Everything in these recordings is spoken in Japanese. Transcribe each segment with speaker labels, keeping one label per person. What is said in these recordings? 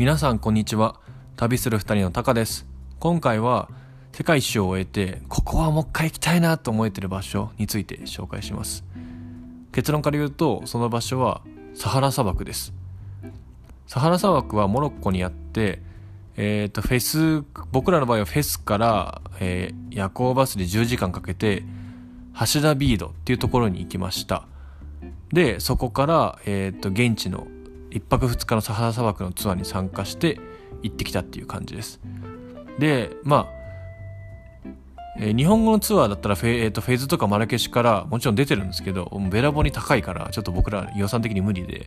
Speaker 1: 皆さんこんにちは。旅する二人のタカです。今回は世界一周を終えてここはもう一回行きたいなと思えてる場所について紹介します。結論から言うとその場所はサハラ砂漠です。サハラ砂漠はモロッコにあってえっ、ー、とフェス僕らの場合はフェスから、えー、夜行バスで10時間かけて橋田ビードっていうところに行きました。でそこから、えーと現地の1泊2日のサハラ砂漠のツアーに参加して行ってきたっていう感じです。でまあえー、日本語のツアーだったらフェ,、えーと、フェーズとかマラケシュからもちろん出てるんですけどべらぼに高いからちょっと僕ら予算的に無理で。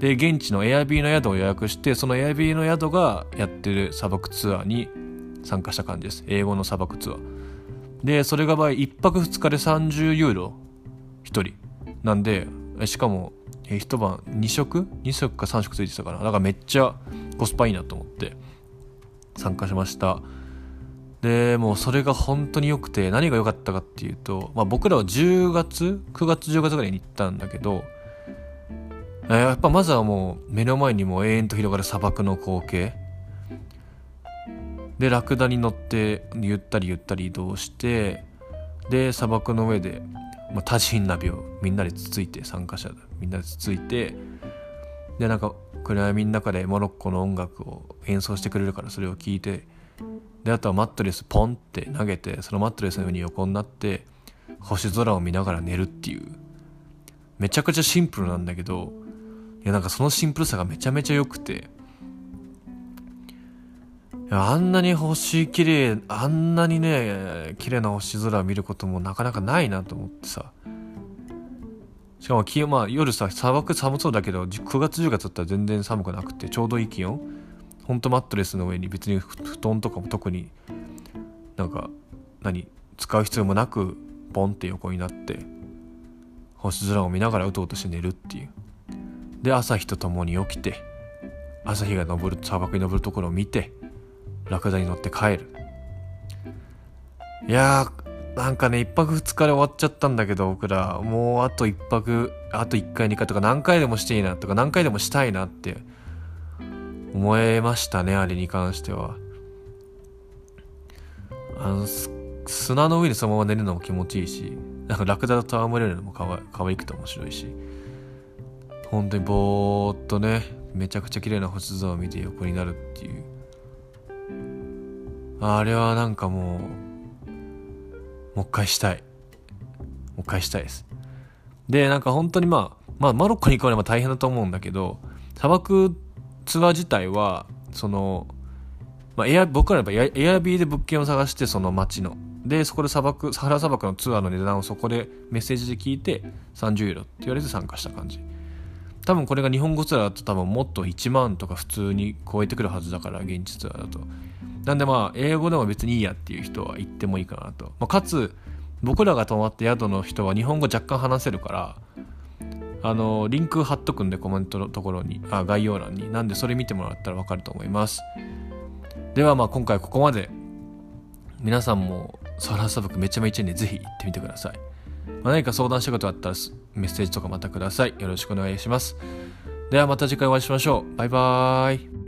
Speaker 1: で現地のエアビーの宿を予約してそのエアビーの宿がやってる砂漠ツアーに参加した感じです。英語の砂漠ツアー。でそれが場合1泊2日で30ユーロ。1人。なんでしかもえー、一晩2食 ?2 食か3食ついてたかな。だからめっちゃコスパいいなと思って参加しました。でもうそれが本当に良くて何が良かったかっていうと、まあ、僕らは10月？9月10月ぐらいに行ったんだけど、え、やっぱまずはもう目の前にも永遠と広がる砂漠の光景。でラクダに乗ってゆったりゆったり移動してで砂漠の上でまあ、多人ナビをみんなでつついて参加者みんなでつついてでなんか暗闇の中でモロッコの音楽を演奏してくれるからそれを聞いてであとはマットレスポンって投げてそのマットレスの上に横になって星空を見ながら寝るっていう。めちゃくちゃシンプルなんだけどいやなんかそのシンプルさがめちゃめちゃ良くてあんなに星綺麗あんなにね綺麗な星空を見ることもなかなかないなと思ってさ。しかも気温まあ夜さ砂漠寒そうだけど9月10月だったら全然寒くなくてちょうどいい気温。ほんとマットレスの上に別に布団とかも特になんか何使う必要もなくポンって横になって星空を見ながらうとうとして寝るっていう。で朝日とともに起きて朝日が昇る砂漠に昇るところを見てラクダに乗って帰る。いやーなんかね1泊2日で終わっちゃったんだけど僕らもうあと1泊あと1回2回とか何回でもしていいなとか何回でもしたいなって思えましたねあれに関しては。あの砂の上にそのまま寝るのも気持ちいいしなんかラクダと戯れるのもかわかわいくて面白いし本当にぼーっとねめちゃくちゃ綺麗な星空を見て横になるっていう。あれはなんかもうもう一回したい。もう一回したいです。でなんか本当にまあまあマロッコに行くのは大変だと思うんだけど砂漠ツアー自体はその、まあ、エア僕らはエアビーで物件を探してその街の。でそこで砂漠サハラ砂漠のツアーの値段をそこでメッセージで聞いて30ユーロって言われて参加した感じ。多分これが日本語ツアーだと多分もっと1万とか普通に超えてくるはずだから現地ツアーだと。なんでまあ英語でも別にいいやっていう人は行ってもいいかなと、まあ、かつ僕らが泊まった宿の人は日本語若干話せるからあのリンク貼っとくんでコメントのところにあ概要欄に。なんでそれ見てもらったら分かると思います。ではまあ今回ここまで。皆さんもサラ砂漠めちゃめちゃいいんでぜひ行ってみてください、ま、何か相談したことがあったらメッセージとかまたください。よろしくお願いします。ではまた次回お会いしましょう。バイバーイ。